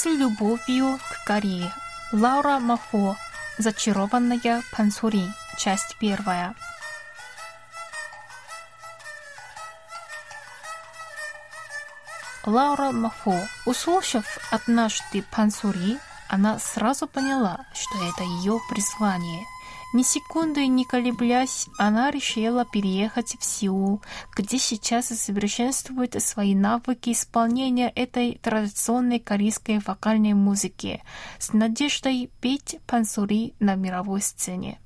С любовью к Корее. Лаура Мафо. Зачарованная Пансури. Часть первая. Лаура Мафо. Услышав однажды Пансури, она сразу поняла, что это ее призвание. Ни секунды не колеблясь, она решила переехать в Сеул, где сейчас совершенствует свои навыки исполнения этой традиционной корейской вокальной музыки с надеждой петь пансури на мировой сцене.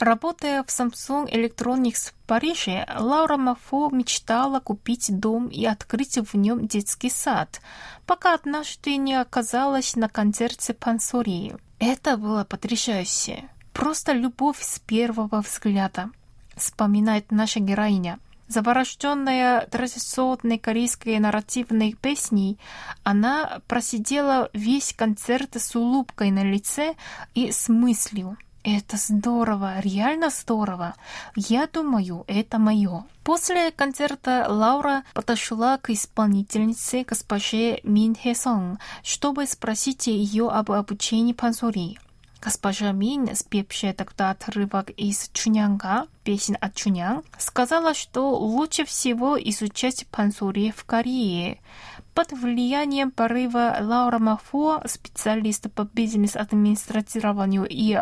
Работая в Samsung Electronics в Париже, Лаура Мафо мечтала купить дом и открыть в нем детский сад, пока однажды не оказалась на концерте Пансори. Это было потрясающе. Просто любовь с первого взгляда, вспоминает наша героиня. Заворожденная традиционной корейской нарративной песней, она просидела весь концерт с улыбкой на лице и с мыслью. Это здорово, реально здорово. Я думаю, это мое. После концерта Лаура подошла к исполнительнице госпоже Мин Хэ чтобы спросить ее об обучении пансори. Госпожа Мин, спевшая тогда отрывок из Чунянга, песен от Чунян, сказала, что лучше всего изучать пансури в Корее. Под влиянием порыва Лаура Мафо, специалист по бизнес-администрированию и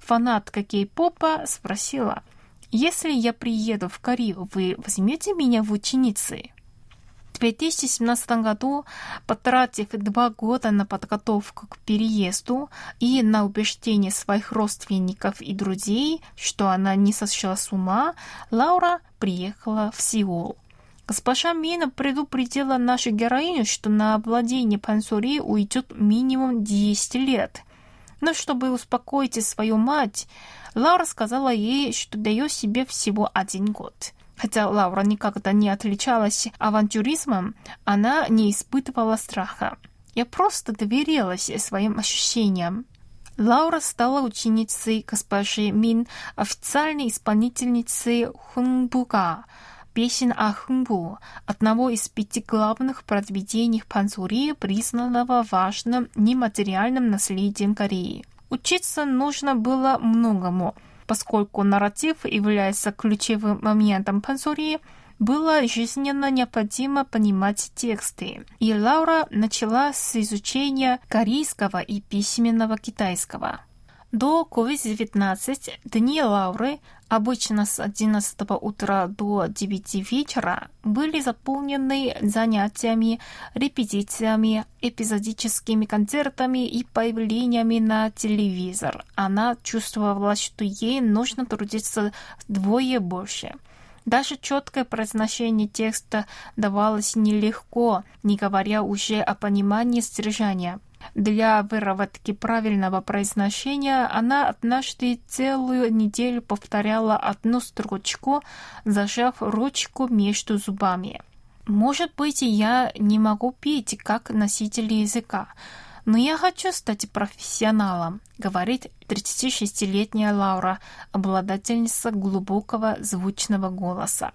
фанатка кей-попа, спросила, «Если я приеду в Корею, вы возьмете меня в ученицы?» В 2017 году, потратив два года на подготовку к переезду и на убеждение своих родственников и друзей, что она не сошла с ума, Лаура приехала в Сеул. Госпожа Мина предупредила нашу героиню, что на владение пансури уйдет минимум 10 лет. Но чтобы успокоить свою мать, Лаура сказала ей, что дает себе всего один год. Хотя Лаура никогда не отличалась авантюризмом, она не испытывала страха. Я просто доверилась своим ощущениям. Лаура стала ученицей госпожи Мин, официальной исполнительницей Хунбуга, песен о Хунбу, одного из пяти главных произведений Пансури, признанного важным нематериальным наследием Кореи. Учиться нужно было многому – Поскольку нарратив является ключевым моментом пансури, было жизненно необходимо понимать тексты. И Лаура начала с изучения корейского и письменного китайского. До COVID-19 дни Лауры, обычно с 11 утра до 9 вечера, были заполнены занятиями, репетициями, эпизодическими концертами и появлениями на телевизор. Она чувствовала, что ей нужно трудиться вдвое больше. Даже четкое произношение текста давалось нелегко, не говоря уже о понимании содержания. Для выработки правильного произношения она однажды целую неделю повторяла одну строчку, зажав ручку между зубами. Может быть, я не могу петь как носитель языка, но я хочу стать профессионалом, говорит 36-летняя Лаура, обладательница глубокого звучного голоса.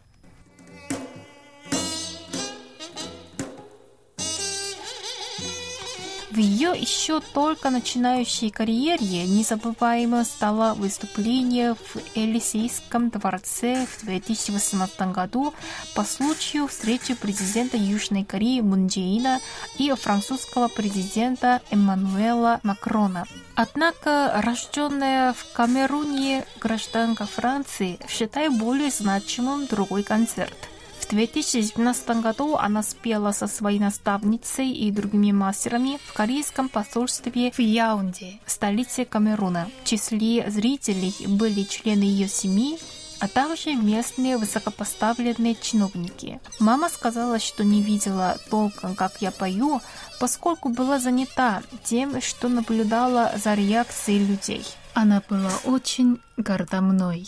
В ее еще только начинающей карьере незабываемо стало выступление в Элисейском дворце в 2018 году по случаю встречи президента Южной Кореи Мун Джеина и французского президента Эммануэла Макрона. Однако рожденная в Камеруне гражданка Франции считает более значимым другой концерт – 2019 году она спела со своей наставницей и другими мастерами в корейском посольстве в Яунде, столице Камеруна. В числе зрителей были члены ее семьи, а также местные высокопоставленные чиновники. Мама сказала, что не видела толком, как я пою, поскольку была занята тем, что наблюдала за реакцией людей. Она была очень горда мной.